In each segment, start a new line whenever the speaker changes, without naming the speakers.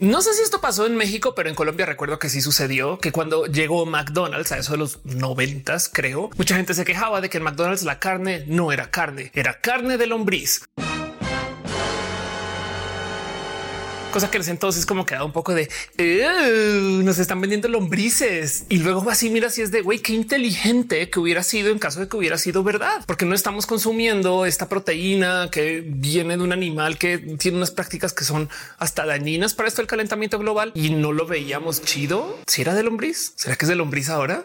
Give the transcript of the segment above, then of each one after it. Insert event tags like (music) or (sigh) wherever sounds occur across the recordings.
No sé si esto pasó en México, pero en Colombia recuerdo que sí sucedió que cuando llegó McDonald's a eso de los noventas, creo, mucha gente se quejaba de que en McDonald's la carne no era carne, era carne de lombriz. Cosa que en ese entonces como queda un poco de nos están vendiendo lombrices y luego así mira si es de güey, qué inteligente que hubiera sido en caso de que hubiera sido verdad, porque no estamos consumiendo esta proteína que viene de un animal que tiene unas prácticas que son hasta dañinas para esto del calentamiento global y no lo veíamos chido. Si era de lombriz, será que es de lombriz ahora?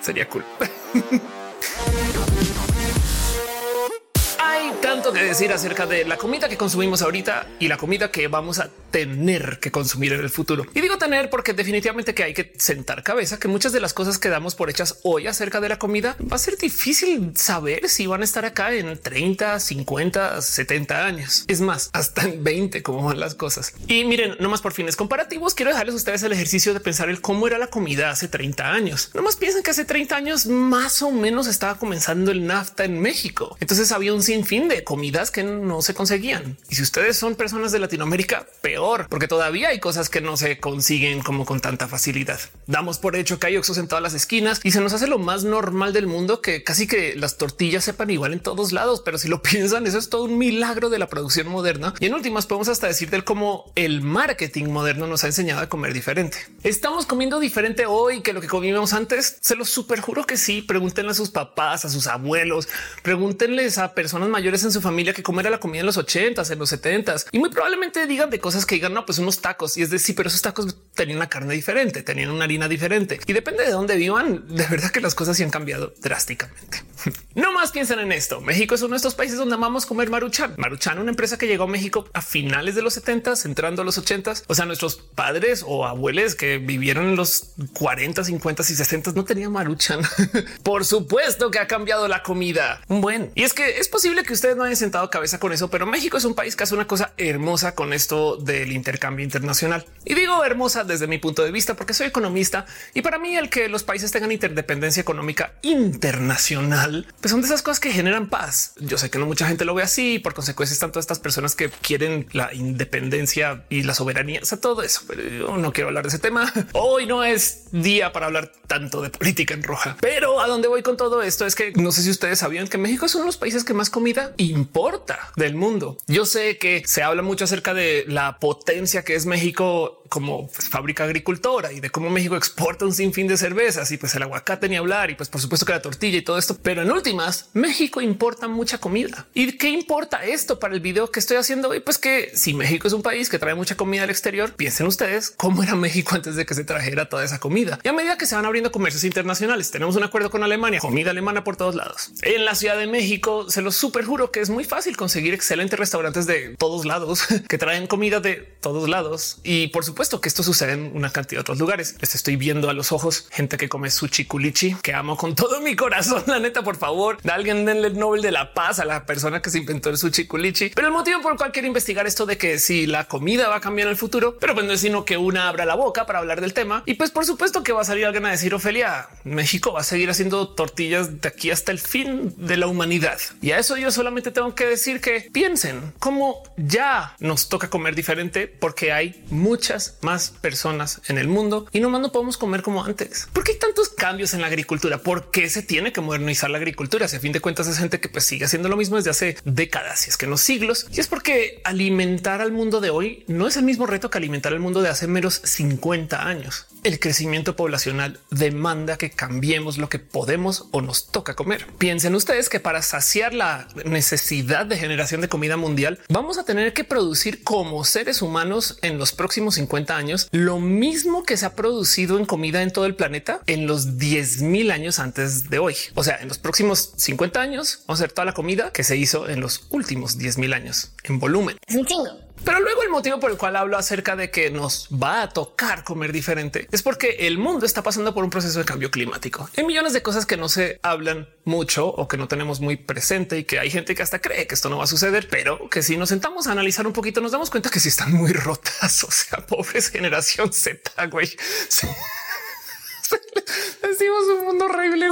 Sería cool. (laughs) tanto que decir acerca de la comida que consumimos ahorita y la comida que vamos a tener que consumir en el futuro. Y digo tener porque definitivamente que hay que sentar cabeza que muchas de las cosas que damos por hechas hoy acerca de la comida va a ser difícil saber si van a estar acá en 30, 50, 70 años. Es más, hasta en 20 como van las cosas. Y miren, no más por fines comparativos, quiero dejarles ustedes el ejercicio de pensar el cómo era la comida hace 30 años. No más piensen que hace 30 años más o menos estaba comenzando el NAFTA en México. Entonces había un sinfín de comidas que no se conseguían. Y si ustedes son personas de Latinoamérica, peor, porque todavía hay cosas que no se consiguen como con tanta facilidad. Damos por hecho que hay oxos en todas las esquinas y se nos hace lo más normal del mundo que casi que las tortillas sepan igual en todos lados. Pero si lo (laughs) piensan, eso es todo un milagro de la producción moderna. Y en últimas podemos hasta decir del cómo el marketing moderno nos ha enseñado a comer diferente. Estamos comiendo diferente hoy que lo que comíamos antes. Se los superjuro que sí. Pregúntenle a sus papás, a sus abuelos, pregúntenles a personas mayores en su familia que comer la comida en los ochentas, en los setentas y muy probablemente digan de cosas que digan no, pues unos tacos y es decir, pero esos tacos tenían una carne diferente, tenían una harina diferente y depende de dónde vivan. De verdad que las cosas sí han cambiado drásticamente. (laughs) No más piensen en esto. México es uno de estos países donde amamos comer maruchan. Maruchan, una empresa que llegó a México a finales de los 70, entrando a los 80. O sea, nuestros padres o abuelos que vivieron en los 40, 50 y 60 no tenían maruchan. (laughs) Por supuesto que ha cambiado la comida. Un buen. Y es que es posible que ustedes no hayan sentado cabeza con eso, pero México es un país que hace una cosa hermosa con esto del intercambio internacional. Y digo hermosa desde mi punto de vista porque soy economista y para mí el que los países tengan interdependencia económica internacional pues son de esas cosas que generan paz. Yo sé que no mucha gente lo ve así, por consecuencia están todas estas personas que quieren la independencia y la soberanía, o sea, todo eso, pero yo no quiero hablar de ese tema. (laughs) Hoy no es día para hablar tanto de política en roja, pero a dónde voy con todo esto es que no sé si ustedes sabían que México es uno de los países que más comida importa del mundo. Yo sé que se habla mucho acerca de la potencia que es México como pues, fábrica agricultora y de cómo México exporta un sinfín de cervezas y pues el aguacate ni hablar y pues por supuesto que la tortilla y todo esto. Pero en últimas, México importa mucha comida. ¿Y qué importa esto para el video que estoy haciendo hoy? Pues que si México es un país que trae mucha comida al exterior, piensen ustedes cómo era México antes de que se trajera toda esa comida. Y a medida que se van abriendo comercios internacionales, tenemos un acuerdo con Alemania, comida alemana por todos lados. En la Ciudad de México, se los super juro que es muy fácil conseguir excelentes restaurantes de todos lados (laughs) que traen comida de todos lados. Y por supuesto, puesto que esto sucede en una cantidad de otros lugares. Les estoy viendo a los ojos gente que come sushi culichi, que amo con todo mi corazón. (laughs) La neta, por favor, de alguien denle el Nobel de la Paz a la persona que se inventó el sushi culichi. Pero el motivo por el cual quiero investigar esto de que si la comida va a cambiar en el futuro, pero pues no es sino que una abra la boca para hablar del tema. Y pues por supuesto que va a salir alguien a decir, Ofelia, México va a seguir haciendo tortillas de aquí hasta el fin de la humanidad. Y a eso yo solamente tengo que decir que piensen cómo ya nos toca comer diferente porque hay muchas más personas en el mundo y nomás no podemos comer como antes. ¿Por qué hay tantos cambios en la agricultura? ¿Por qué se tiene que modernizar la agricultura? Si a fin de cuentas es gente que pues, sigue haciendo lo mismo desde hace décadas, y es que no siglos. Y es porque alimentar al mundo de hoy no es el mismo reto que alimentar al mundo de hace menos 50 años. El crecimiento poblacional demanda que cambiemos lo que podemos o nos toca comer. Piensen ustedes que para saciar la necesidad de generación de comida mundial, vamos a tener que producir como seres humanos en los próximos 50 años, lo mismo que se ha producido en comida en todo el planeta en los 10 mil años antes de hoy. O sea, en los próximos 50 años vamos a hacer toda la comida que se hizo en los últimos 10 mil años en volumen. Es un chingo. Pero luego el motivo por el cual hablo acerca de que nos va a tocar comer diferente es porque el mundo está pasando por un proceso de cambio climático. Hay millones de cosas que no se hablan mucho o que no tenemos muy presente y que hay gente que hasta cree que esto no va a suceder, pero que si nos sentamos a analizar un poquito nos damos cuenta que si están muy (laughs) rotas. O sea, pobres generación Z, güey. Decimos un mundo horrible.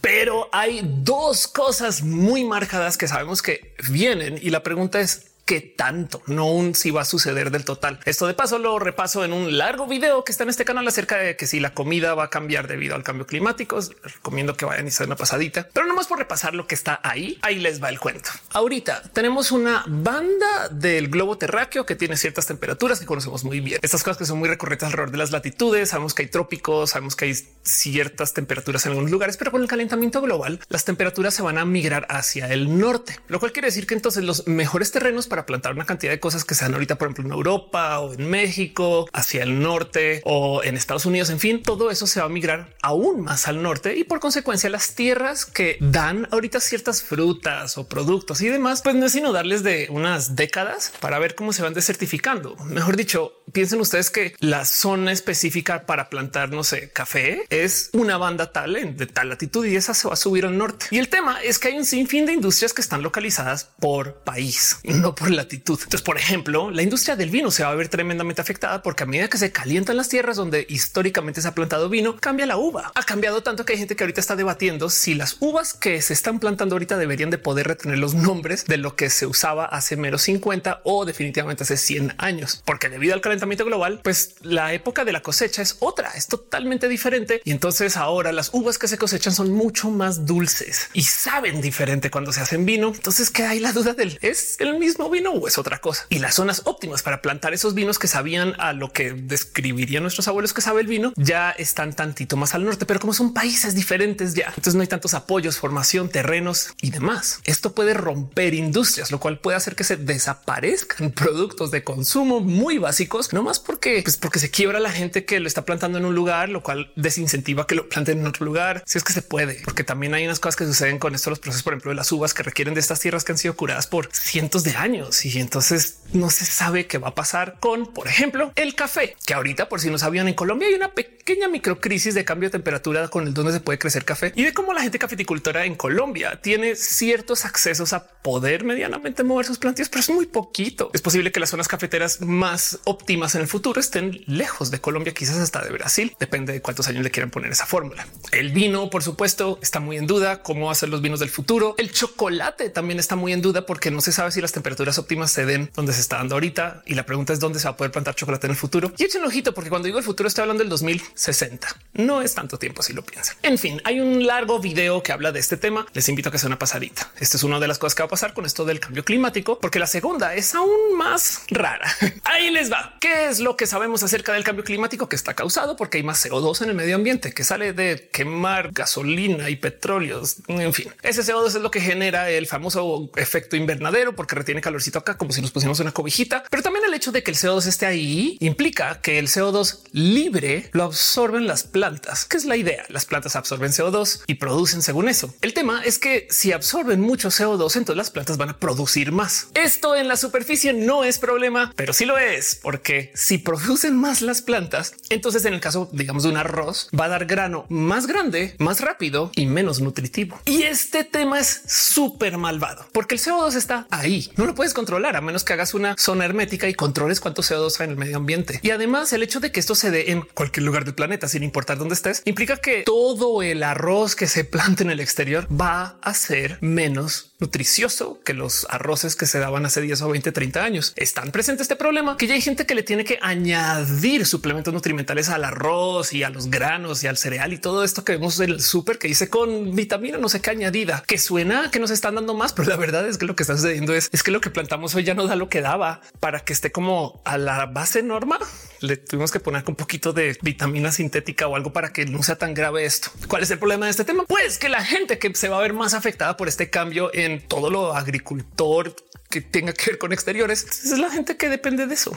Pero hay dos cosas muy marcadas que sabemos que vienen y la pregunta es qué tanto, no un si va a suceder del total. Esto de paso lo repaso en un largo video que está en este canal acerca de que si la comida va a cambiar debido al cambio climático. recomiendo que vayan y se una pasadita, pero no más por repasar lo que está ahí. Ahí les va el cuento. Ahorita tenemos una banda del globo terráqueo que tiene ciertas temperaturas que conocemos muy bien. Estas cosas que son muy recurrentes alrededor de las latitudes. Sabemos que hay trópicos, sabemos que hay ciertas temperaturas en algunos lugares, pero con el calentamiento global, las temperaturas se van a migrar hacia el norte, lo cual quiere decir que entonces los mejores terrenos para plantar una cantidad de cosas que sean ahorita, por ejemplo, en Europa o en México, hacia el norte o en Estados Unidos, en fin, todo eso se va a migrar aún más al norte y por consecuencia las tierras que dan ahorita ciertas frutas o productos y demás, pues no es sino darles de unas décadas para ver cómo se van desertificando. Mejor dicho, piensen ustedes que la zona específica para plantar, no sé, café es una banda tal en de tal latitud y esa se va a subir al norte. Y el tema es que hay un sinfín de industrias que están localizadas por país, no por latitud. Entonces, por ejemplo, la industria del vino se va a ver tremendamente afectada porque a medida que se calientan las tierras donde históricamente se ha plantado vino, cambia la uva. Ha cambiado tanto que hay gente que ahorita está debatiendo si las uvas que se están plantando ahorita deberían de poder retener los nombres de lo que se usaba hace menos 50 o definitivamente hace 100 años, porque debido al calentamiento global, pues la época de la cosecha es otra, es totalmente diferente. Y entonces ahora las uvas que se cosechan son mucho más dulces y saben diferente cuando se hacen vino. Entonces que hay la duda del es el mismo vino o es otra cosa. Y las zonas óptimas para plantar esos vinos que sabían a lo que describirían nuestros abuelos que sabe el vino ya están tantito más al norte, pero como son países diferentes ya, entonces no hay tantos apoyos, formación, terrenos y demás. Esto puede romper industrias, lo cual puede hacer que se desaparezcan productos de consumo muy básicos, no más porque, pues porque se quiebra la gente que lo está plantando en un lugar, lo cual desincentiva que lo planten en otro lugar. Si es que se puede, porque también hay unas cosas que suceden con esto, los procesos, por ejemplo, de las uvas que requieren de estas tierras que han sido curadas por cientos de años y entonces no se sabe qué va a pasar con, por ejemplo, el café, que ahorita, por si no sabían, en Colombia hay una pequeña microcrisis de cambio de temperatura con el donde se puede crecer café y de cómo la gente cafeticultora en Colombia tiene ciertos accesos a poder medianamente mover sus plantillos, pero es muy poquito. Es posible que las zonas cafeteras más óptimas en el futuro estén lejos de Colombia, quizás hasta de Brasil. Depende de cuántos años le quieran poner esa fórmula. El vino, por supuesto, está muy en duda. Cómo hacer los vinos del futuro. El chocolate también está muy en duda porque no se sabe si las temperaturas óptimas se den donde se está dando ahorita. Y la pregunta es dónde se va a poder plantar chocolate en el futuro. Y echen ojito, porque cuando digo el futuro estoy hablando del 2060. No es tanto tiempo si lo piensan. En fin, hay un largo video que habla de este tema. Les invito a que sea una pasadita. Esta es una de las cosas que va a pasar con esto del cambio climático, porque la segunda es aún más rara. (laughs) Ahí les va. ¿Qué es lo que sabemos acerca del cambio climático que está causado? Porque hay más CO2 en el medio ambiente que sale de quemar gasolina y petróleos. En fin, ese CO2 es lo que genera el famoso efecto invernadero porque retiene calorcito acá como si nos pusiéramos una cobijita. Pero también el hecho de que el CO2 esté ahí implica que el CO2 libre lo absorben las plantas, que es la idea. Las plantas absorben CO2 y producen según eso. El tema es que si absorben mucho CO2, entonces las plantas van a producir más. Esto en la superficie no es problema, pero sí lo es porque si producen más las plantas, entonces en el caso, digamos, de un arroz, va a dar grano más grande, más rápido y menos nutritivo. Y este tema es súper malvado porque el CO2 está ahí. No lo puedes controlar a menos que hagas una zona hermética y controles cuánto CO2 hay en el medio ambiente. Y además el hecho de que esto se dé en cualquier lugar del planeta, sin importar dónde estés, implica que todo el arroz que se plante en el exterior va a ser menos nutricioso que los arroces que se daban hace 10 o 20, 30 años. Están presente este problema que ya hay gente que le tiene que añadir suplementos nutrimentales al arroz y a los granos y al cereal y todo esto que vemos en el súper que dice con vitamina no sé qué añadida, que suena que nos están dando más, pero la verdad es que lo que está sucediendo es, es que lo que plantamos hoy ya no da lo que daba para que esté como a la base norma. Le tuvimos que poner un poquito de vitamina sintética o algo para que no sea tan grave esto. ¿Cuál es el problema de este tema? Pues que la gente que se va a ver más afectada por este cambio en todo lo agricultor que tenga que ver con exteriores es la gente que depende de eso.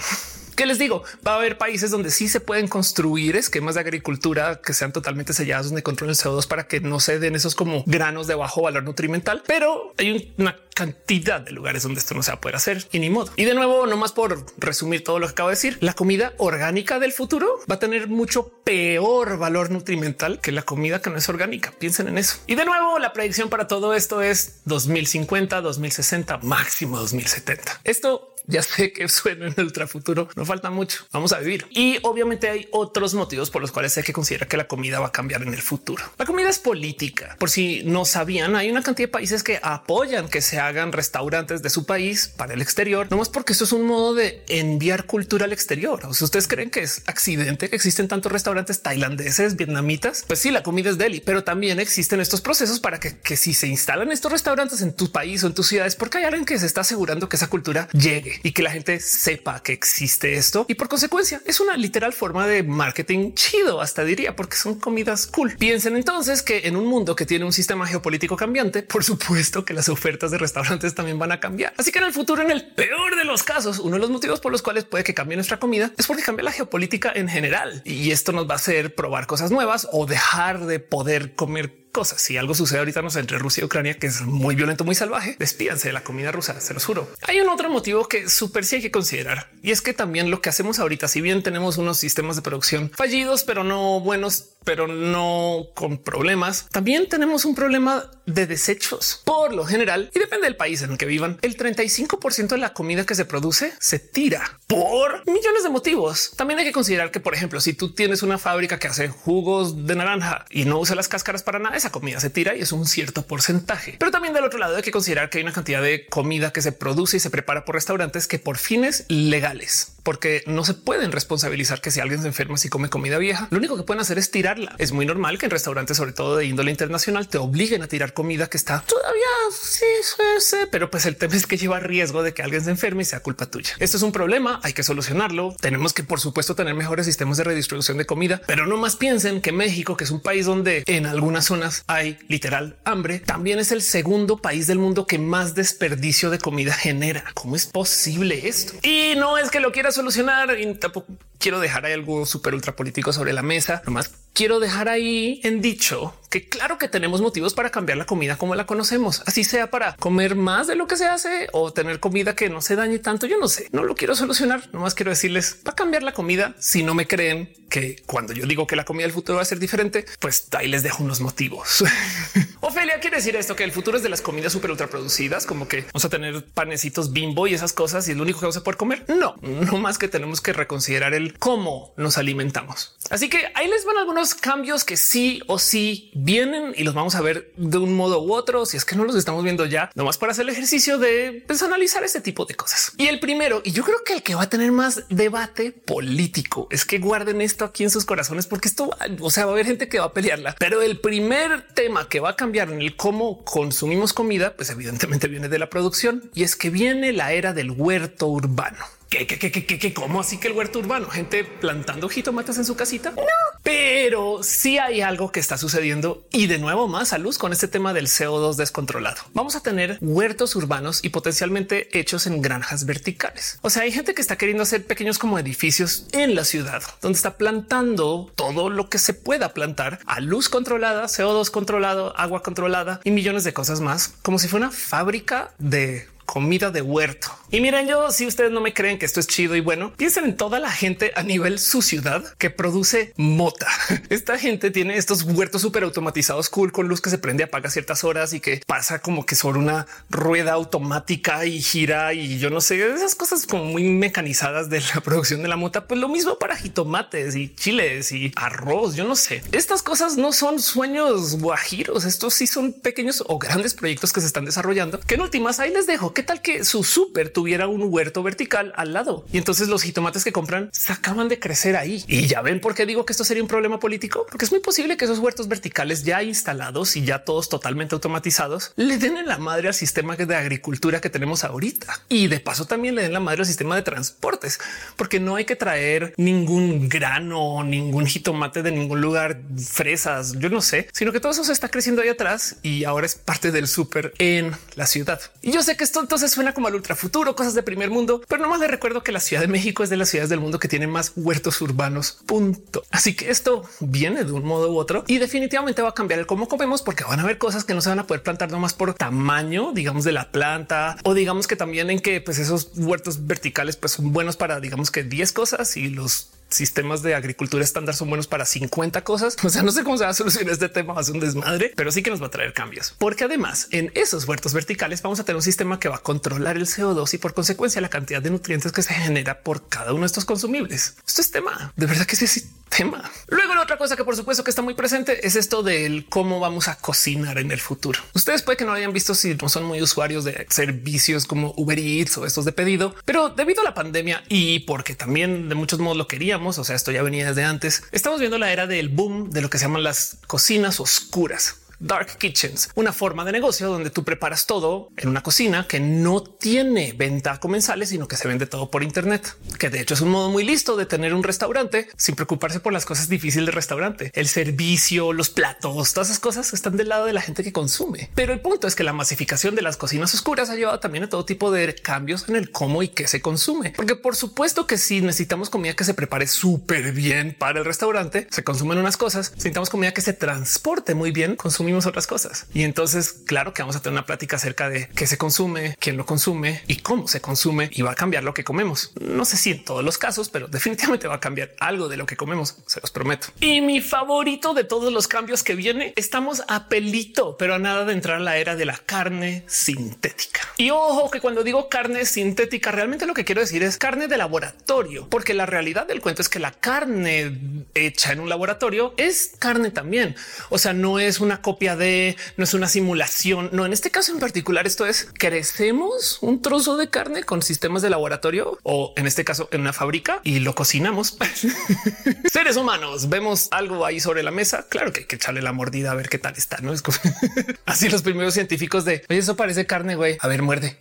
¿Qué les digo? Va a haber países donde sí se pueden construir esquemas de agricultura que sean totalmente sellados, donde controlen el CO2 para que no se den esos como granos de bajo valor nutrimental, pero hay una cantidad de lugares donde esto no se va a poder hacer y ni modo. Y de nuevo, no más por resumir todo lo que acabo de decir, la comida orgánica del futuro va a tener mucho peor valor nutrimental que la comida que no es orgánica. Piensen en eso. Y de nuevo, la predicción para todo esto es 2050, 2060, máximo 2070. Esto Ya sé que suena en el ultra futuro, no falta mucho. Vamos a vivir. Y obviamente hay otros motivos por los cuales hay que considerar que la comida va a cambiar en el futuro. La comida es política. Por si no sabían, hay una cantidad de países que apoyan que se hagan restaurantes de su país para el exterior, no más porque eso es un modo de enviar cultura al exterior. O sea, ustedes creen que es accidente que existen tantos restaurantes tailandeses, vietnamitas. Pues sí, la comida es deli, pero también existen estos procesos para que si se instalan estos restaurantes en tu país o en tus ciudades, porque hay alguien que se está asegurando que esa cultura llegue y que la gente sepa que existe esto. Y por consecuencia es una literal forma de marketing chido, hasta diría, porque son comidas cool. Piensen entonces que en un mundo que tiene un sistema geopolítico cambiante, por supuesto que las ofertas de restaurantes también van a cambiar. Así que en el futuro, en el peor de los casos, uno de los motivos por los cuales puede que cambie nuestra comida es porque cambia la geopolítica en general y esto nos va a hacer probar cosas nuevas o dejar de poder comer cosas. Si algo sucede ahorita no entre Rusia y Ucrania, que es muy violento, muy salvaje, despídanse de la comida rusa, se los juro. Hay un otro motivo que súper sí hay que considerar y es que también lo que hacemos ahorita, si bien tenemos unos sistemas de producción fallidos, pero no buenos, pero no con problemas, también tenemos un problema de desechos. Por lo general, y depende del país en el que vivan, el 35% de la comida que se produce se tira por millones de motivos. También hay que considerar que, por ejemplo, si tú tienes una fábrica que hace jugos de naranja y no usa las cáscaras para nada, esa comida se tira y es un cierto porcentaje. Pero también del otro lado hay que considerar que hay una cantidad de comida que se produce y se prepara por restaurantes que por fines legales, porque no se pueden responsabilizar que si alguien se enferma si come comida vieja, lo único que pueden hacer es tirarla. Es muy normal que en restaurantes, sobre todo de índole internacional, te obliguen a tirar comida que está todavía sí, sí, pero pues el tema es que lleva riesgo de que alguien se enferme y sea culpa tuya. Esto es un problema, hay que solucionarlo. Tenemos que, por supuesto, tener mejores sistemas de redistribución de comida, pero no más piensen que México, que es un país donde en algunas zonas hay literal hambre, también es el segundo país del mundo que más desperdicio de comida genera. ¿Cómo es posible esto? Y no es que lo quiera solucionar y tampoco quiero dejar algo súper ultra político sobre la mesa. Nomás quiero dejar ahí en dicho que claro que tenemos motivos para cambiar la comida como la conocemos, así sea para comer más de lo que se hace o tener comida que no se dañe tanto. Yo no sé, no lo quiero solucionar. Nomás quiero decirles va a cambiar la comida. Si no me creen que cuando yo digo que la comida del futuro va a ser diferente, pues ahí les dejo unos motivos. (laughs) Ofelia quiere decir esto que el futuro es de las comidas súper ultra producidas, como que vamos a tener panecitos bimbo y esas cosas y es lo único que vamos a poder comer. No, no más que tenemos que reconsiderar el cómo nos alimentamos. Así que ahí les van algunos cambios que sí o sí vienen y los vamos a ver de un modo u otro. Si es que no los estamos viendo ya, nomás para hacer el ejercicio de pues, analizar este tipo de cosas. Y el primero, y yo creo que el que va a tener más debate político es que guarden esto aquí en sus corazones, porque esto, o sea, va a haber gente que va a pelearla. Pero el primer tema que va a cambiar en el cómo consumimos comida, pues evidentemente viene de la producción y es que viene la era del huerto urbano. ¿Qué, qué, qué, qué, qué, cómo así que el huerto urbano? Gente plantando jitomates en su casita. No, pero sí hay algo que está sucediendo y de nuevo más a luz con este tema del CO2 descontrolado. Vamos a tener huertos urbanos y potencialmente hechos en granjas verticales. O sea, hay gente que está queriendo hacer pequeños como edificios en la ciudad donde está plantando todo lo que se pueda plantar a luz controlada, CO2 controlado, agua controlada y millones de cosas más, como si fuera una fábrica de comida de huerto. Y miren, yo si ustedes no me creen que esto es chido y bueno, piensen en toda la gente a nivel su ciudad que produce mota. (laughs) Esta gente tiene estos huertos súper automatizados, cool, con luz que se prende, apaga ciertas horas y que pasa como que sobre una rueda automática y gira y yo no sé, esas cosas como muy mecanizadas de la (laughs) producción de la mota. Pues lo mismo para jitomates y chiles y arroz. Yo no sé. Estas cosas no son sueños guajiros. Estos sí son pequeños o grandes proyectos que se están desarrollando que en últimas ahí les dejo ¿Qué tal que su súper tuviera un huerto vertical al lado? Y entonces los jitomates que compran se acaban de crecer ahí. Y ya ven por qué digo que esto sería un problema político, porque es muy posible que esos huertos verticales ya instalados y ya todos totalmente automatizados le den en la madre al sistema de agricultura que tenemos ahorita. Y de paso también le den la madre al sistema de transportes, porque no hay que traer ningún grano, ningún jitomate de ningún lugar, fresas, yo no sé, sino que todo eso se está creciendo ahí atrás y ahora es parte del súper en la ciudad. Y yo sé que esto entonces suena como al ultra futuro, cosas de primer mundo, pero nomás le recuerdo que la Ciudad de México es de las ciudades del mundo que tienen más huertos urbanos. Punto. Así que esto viene de un modo u otro y definitivamente va a cambiar el cómo comemos porque van a haber cosas que no se van a poder plantar nomás por tamaño, digamos, de la planta o digamos que también en que pues esos huertos verticales pues son buenos para digamos que 10 cosas y los sistemas de agricultura estándar son buenos para 50 cosas. (laughs) O sea, no sé cómo se va a solucionar este tema, va a ser un desmadre, pero sí que nos va a traer cambios. Porque además en esos huertos verticales vamos a tener un sistema que va a controlar el CO2 y por consecuencia la cantidad de nutrientes que se genera por cada uno de estos consumibles. Esto es tema. De verdad que sí tema. Luego la otra cosa que por supuesto que está muy presente es esto del cómo vamos a cocinar en el futuro. Ustedes puede que no hayan visto si no son muy usuarios de servicios como Uber Eats o estos de pedido, pero debido a la pandemia y porque también de muchos modos lo o sea, esto ya venía desde antes, estamos viendo la era del boom de lo que se llaman las cocinas oscuras dark kitchens, una forma de negocio donde tú preparas todo en una cocina que no tiene venta comensales, sino que se vende todo por Internet, que de hecho es un modo muy listo de tener un restaurante sin preocuparse por las cosas difíciles del restaurante. El servicio, los platos, todas esas cosas están del lado de la gente que consume. Pero el punto es que la masificación de las cocinas oscuras ha llevado también a todo tipo de cambios en el cómo y qué se consume. Porque por supuesto que si necesitamos comida que se prepare súper bien para el restaurante, se consumen unas cosas. Si necesitamos comida que se transporte muy bien, consumimos otras cosas. Y entonces, claro que vamos a tener una plática acerca de qué se consume, quién lo consume y cómo se consume y va a cambiar lo que comemos. No sé si en todos los casos, pero definitivamente va a cambiar algo de lo que comemos, se los prometo. Y mi favorito de todos los cambios que viene, estamos a pelito, pero a nada de entrar a la era de la carne sintética. Y ojo que cuando digo carne sintética, realmente lo que quiero decir es carne de laboratorio, porque la realidad del cuento es que la carne hecha en un laboratorio es carne también. O sea, no es una copia de, no es una simulación. No, en este caso en particular, esto es crecemos un trozo de carne con sistemas de laboratorio o en este caso en una fábrica y lo cocinamos. (laughs) Seres humanos, vemos algo ahí sobre la mesa. Claro que hay que echarle la mordida a ver qué tal está. No es como... (laughs) así los primeros científicos de oye, eso parece carne. Güey, a ver, muerde.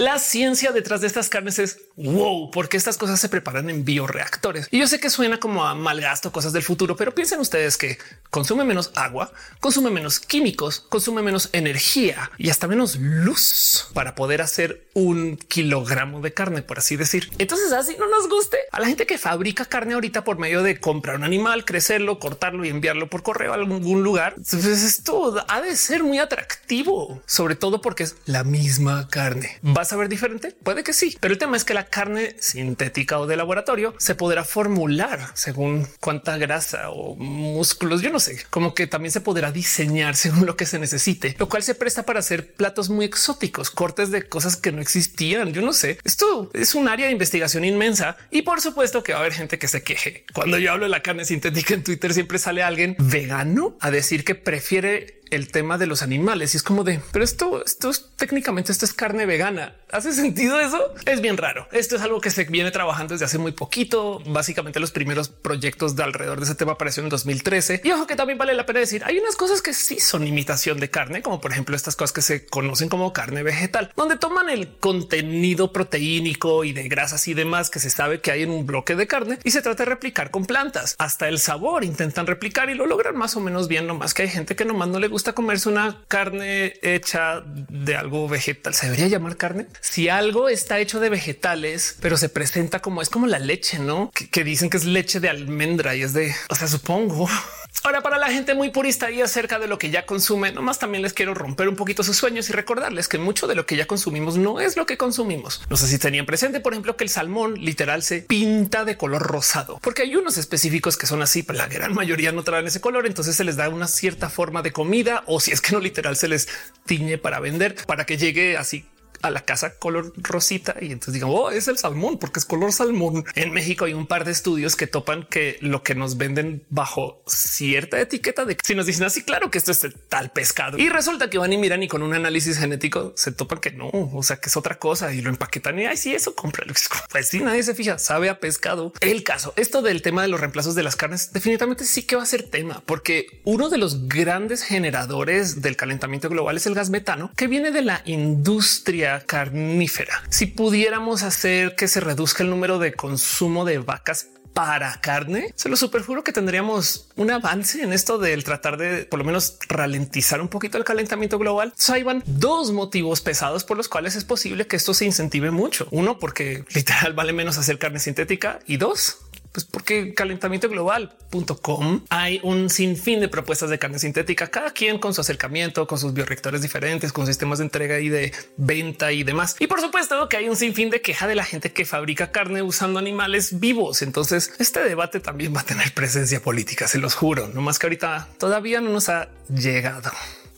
La ciencia detrás de estas carnes es wow, porque estas cosas se preparan en bioreactores. Y yo sé que suena como a mal gasto, cosas del futuro, pero piensen ustedes que consume menos agua, consume menos químicos, consume menos energía y hasta menos luz para poder hacer un kilogramo de carne, por así decir. Entonces, así no nos guste a la gente que fabrica carne ahorita por medio de comprar un animal, crecerlo, cortarlo y enviarlo por correo a algún lugar. Pues esto ha de ser muy atractivo, sobre todo porque es la misma carne. A ver diferente? Puede que sí, pero el tema es que la carne sintética o de laboratorio se podrá formular según cuánta grasa o músculos, yo no sé, como que también se podrá diseñar según lo que se necesite, lo cual se presta para hacer platos muy exóticos, cortes de cosas que no existían. Yo no sé, esto es un área de investigación inmensa y por supuesto que va a haber gente que se queje. Cuando yo hablo de la carne sintética en Twitter siempre sale alguien vegano a decir que prefiere el tema de los animales y es como de, pero esto, esto es técnicamente esto es carne vegana. ¿Hace sentido eso? Es bien raro. Esto es algo que se viene trabajando desde hace muy poquito. Básicamente los primeros proyectos de alrededor de ese tema aparecieron en 2013. Y ojo que también vale la pena decir, hay unas cosas que sí son imitación de carne, como por ejemplo estas cosas que se conocen como carne vegetal, donde toman el contenido proteínico y de grasas y demás que se sabe que hay en un bloque de carne y se trata de replicar con plantas. Hasta el sabor intentan replicar y lo logran más o menos bien, no más que hay gente que nomás no le gusta gusta comerse una carne hecha de algo vegetal, se debería llamar carne. Si algo está hecho de vegetales, pero se presenta como es como la leche, no que, dicen que es leche de almendra y es de, o sea, supongo (laughs) Ahora, para la gente muy purista y acerca de lo que ya consume, nomás también les quiero romper un poquito sus sueños y recordarles que mucho de lo que ya consumimos no es lo que consumimos. No sé si tenían presente, por ejemplo, que el salmón literal se pinta de color rosado, porque hay unos específicos que son así, pero la gran mayoría no traen ese color. Entonces se les da una cierta forma de comida o si es que no literal se les tiñe para vender para que llegue así a la casa color rosita y entonces digamos oh, es el salmón porque es color salmón. En México hay un par de estudios que topan que lo que nos venden bajo cierta etiqueta de si nos dicen así, claro que esto es tal pescado y resulta que van y miran y con un análisis genético se topan que no, o sea que es otra cosa y lo empaquetan y ay, si eso compra. (laughs) Pues si nadie se fija, sabe a pescado. El caso, esto del tema de los reemplazos de las carnes, definitivamente sí que va a ser tema, porque uno de los grandes generadores del calentamiento global es el gas metano que viene de la industria carnífera. Si pudiéramos hacer que se reduzca el número de consumo de vacas para carne, se lo superjuro que tendríamos un avance en esto del tratar de por lo menos ralentizar un poquito el calentamiento global. So, hay van dos motivos pesados por los cuales es posible que esto se incentive mucho. Uno, porque literal vale menos hacer carne sintética y dos, Pues porque calentamiento global.com hay un sinfín de propuestas de carne sintética, cada quien con su acercamiento, con sus bioreactores diferentes, con sistemas de entrega y de venta y demás. Y por supuesto que hay un sinfín de queja de la gente que fabrica carne usando animales vivos. Entonces este debate también va a tener presencia política, se los juro, no más que ahorita todavía no nos ha llegado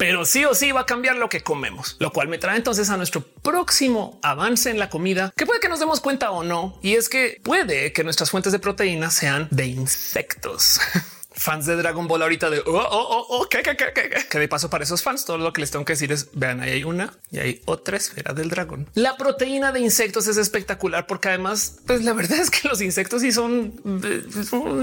pero sí o sí va a cambiar lo que comemos, lo cual me trae entonces a nuestro próximo avance en la comida, que puede que nos demos cuenta o no, y es que puede que nuestras fuentes de proteínas sean de insectos. (laughs) fans de Dragon Ball ahorita de oh, oh, oh, que, de paso para esos fans, todo lo que les tengo que decir es vean, ahí hay una y hay otra esfera del dragón. La proteína de insectos es espectacular porque además, pues la verdad es que los insectos sí son,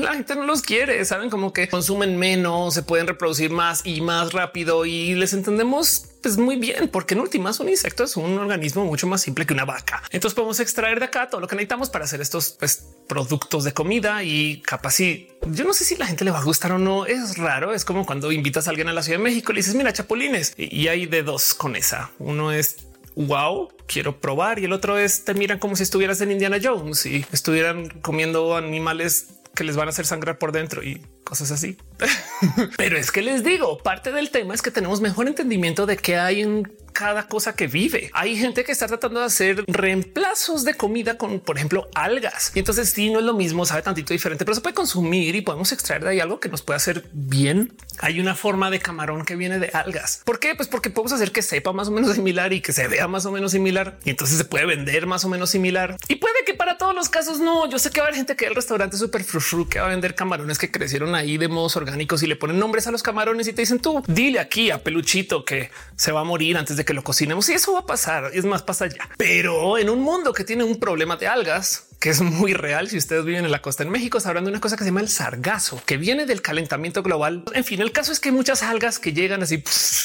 la gente no los quiere, saben como que consumen menos, se pueden reproducir más y más rápido y les entendemos pues muy bien, porque en últimas un insecto es un organismo mucho más simple que una vaca. Entonces podemos extraer de acá todo lo que necesitamos para hacer estos pues, productos de comida y capaz si yo no sé si la gente le va a gustar o no. Es raro. Es como cuando invitas a alguien a la Ciudad de México y le dices mira chapulines y hay de dos con esa. Uno es wow, quiero probar y el otro es te miran como si estuvieras en Indiana Jones y estuvieran comiendo animales que les van a hacer sangrar por dentro y cosas así. (laughs) Pero es que les digo, parte del tema es que tenemos mejor entendimiento de qué hay en cada cosa que vive. Hay gente que está tratando de hacer reemplazos de comida con, por ejemplo, algas. Y entonces sí, no es lo mismo, sabe tantito diferente, pero se puede consumir y podemos extraer de ahí algo que nos puede hacer bien. Hay una forma de camarón que viene de algas. ¿Por qué? Pues porque podemos hacer que sepa más o menos similar y que se vea más o menos similar. Y entonces se puede vender más o menos similar. Y puede que para todos los casos no. Yo sé que va a haber gente que el restaurante súper frufru que va a vender camarones que crecieron ahí de modos orgánicos y le ponen nombres a los camarones y te dicen tú dile aquí a peluchito que se va a morir antes de que lo cocinemos y eso va a pasar. Es más, pasa ya. Pero en un mundo que tiene un problema de algas, que es muy real. Si ustedes viven en la costa en México, sabrán de una cosa que se llama el sargazo, que viene del calentamiento global. En fin, el caso es que hay muchas algas que llegan así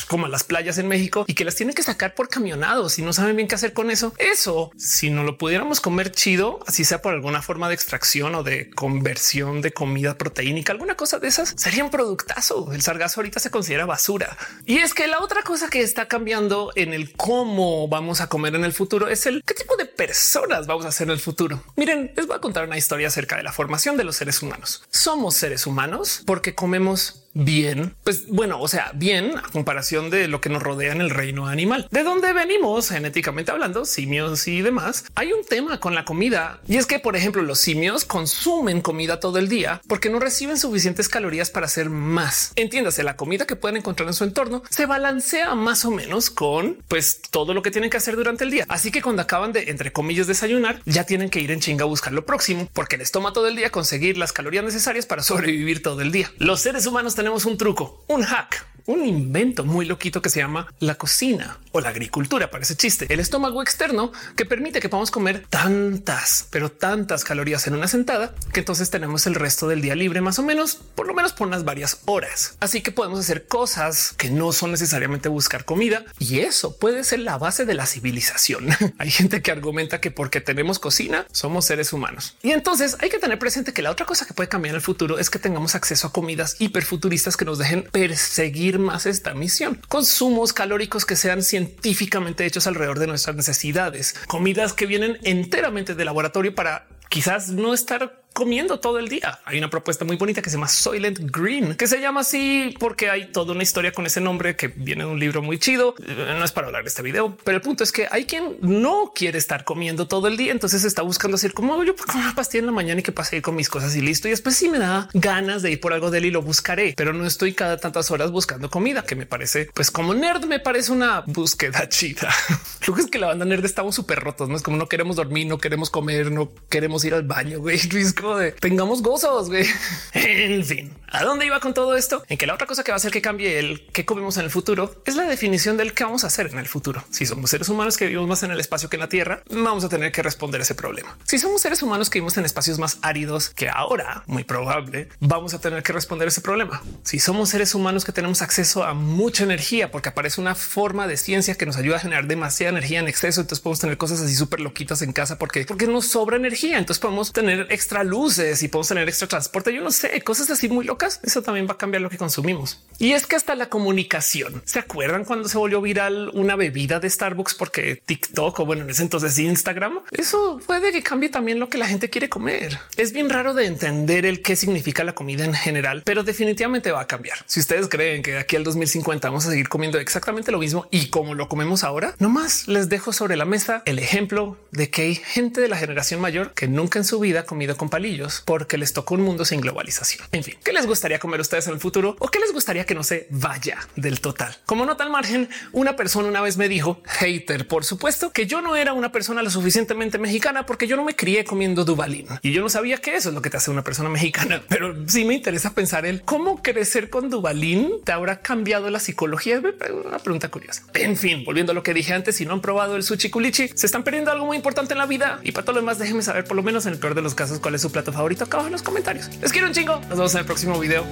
como a las playas en México y que las tienen que sacar por camionados y no saben bien qué hacer con eso. Eso, si no lo pudiéramos comer chido, así sea por alguna forma de extracción o de conversión de comida proteínica, alguna cosa de esas, sería un productazo. El sargazo ahorita se considera basura. Y es que la otra cosa que está cambiando en el cómo vamos a comer en el futuro es el qué tipo de personas vamos a ser en el futuro. Miren, les voy a contar una historia acerca de la formación de los seres humanos. Somos seres humanos porque comemos bien, pues bueno, o sea, bien a comparación de lo que nos rodea en el reino animal. De dónde venimos genéticamente hablando, simios y demás. Hay un tema con la comida y es que, por ejemplo, los simios consumen comida todo el día porque no reciben suficientes calorías para hacer más. Entiéndase, la comida que pueden encontrar en su entorno se balancea más o menos con pues todo lo que tienen que hacer durante el día. Así que cuando acaban de entre comillas desayunar, ya tienen que ir en chinga a buscar lo próximo porque les toma todo el día conseguir las calorías necesarias para sobrevivir todo el día. Los seres humanos un truco, un hack un invento muy loquito que se llama la cocina o la agricultura. Parece chiste. El estómago externo que permite que podamos comer tantas, pero tantas calorías en una sentada que entonces tenemos el resto del día libre, más o menos, por lo menos por unas varias horas. Así que podemos hacer cosas que no son necesariamente buscar comida y eso puede ser la base de la civilización. (laughs) hay gente que argumenta que porque tenemos cocina somos seres humanos. Y entonces hay que tener presente que la otra cosa que puede cambiar en el futuro es que tengamos acceso a comidas hiperfuturistas que nos dejen perseguir más esta misión. Consumos calóricos que sean científicamente hechos alrededor de nuestras necesidades, comidas que vienen enteramente de laboratorio para quizás no estar comiendo todo el día. Hay una propuesta muy bonita que se llama Soylent Green, que se llama así porque hay toda una historia con ese nombre que viene de un libro muy chido. Eh, no es para hablar de este video, pero el punto es que hay quien no quiere estar comiendo todo el día. Entonces está buscando decir como yo con una pastilla en la mañana y que pase con mis cosas y listo. Y después si me da ganas de ir por algo de él y lo buscaré, pero no estoy cada tantas horas buscando comida que me parece pues como nerd me parece una búsqueda (laughs) chida. Lo que es que la banda nerd estamos súper rotos. No es como no queremos dormir, no queremos comer, no queremos ir al baño. Güey, de tengamos gozos. Güey. (laughs) en fin, ¿a dónde iba con todo esto? En que la otra cosa que va a hacer que cambie el que comemos en el futuro es la definición del que vamos a hacer en el futuro. Si somos seres humanos que vivimos más en el espacio que en la Tierra, vamos a tener que responder ese problema. Si somos seres humanos que vivimos en espacios más áridos que ahora, muy probable, vamos a tener que responder ese problema. Si somos seres humanos que tenemos acceso a mucha energía, porque aparece una forma de ciencia que nos ayuda a generar demasiada energía en exceso, entonces podemos tener cosas así súper loquitas en casa porque, porque nos sobra energía. Entonces podemos tener extra luces y podemos tener extra transporte. Yo no sé, cosas así muy locas eso también va a cambiar lo que consumimos. Y es que hasta la comunicación. ¿Se acuerdan cuando se volvió viral una bebida de Starbucks porque TikTok o bueno, en ese entonces Instagram? Eso puede que cambie también lo que la gente quiere comer. Es bien raro de entender el qué significa la comida en general, pero definitivamente va a cambiar. Si ustedes creen que aquí al 2050 vamos a seguir comiendo exactamente lo mismo y como lo comemos ahora, nomás les dejo sobre la mesa el ejemplo de que hay gente de la generación mayor que nunca en su vida ha comido con porque les tocó un mundo sin globalización. En fin, ¿qué les gustaría comer ustedes en el futuro o qué les gustaría que no se vaya del total? Como nota al margen, una persona una vez me dijo, hater, por supuesto que yo no era una persona lo suficientemente mexicana porque yo no me crié comiendo Dubalín y yo no sabía que eso es lo que te hace una persona mexicana, (laughs) pero sí me interesa pensar el cómo crecer con Dubalín te habrá cambiado la psicología. Una pregunta curiosa. En fin, volviendo a lo que dije antes, si no han probado el sushi culichi, se están perdiendo algo muy importante en la vida y para todo lo demás, déjenme saber por lo menos en el peor de los casos cuál es su plato favorito acá abajo en los comentarios. Les quiero un chingo. Nos vemos en el próximo video.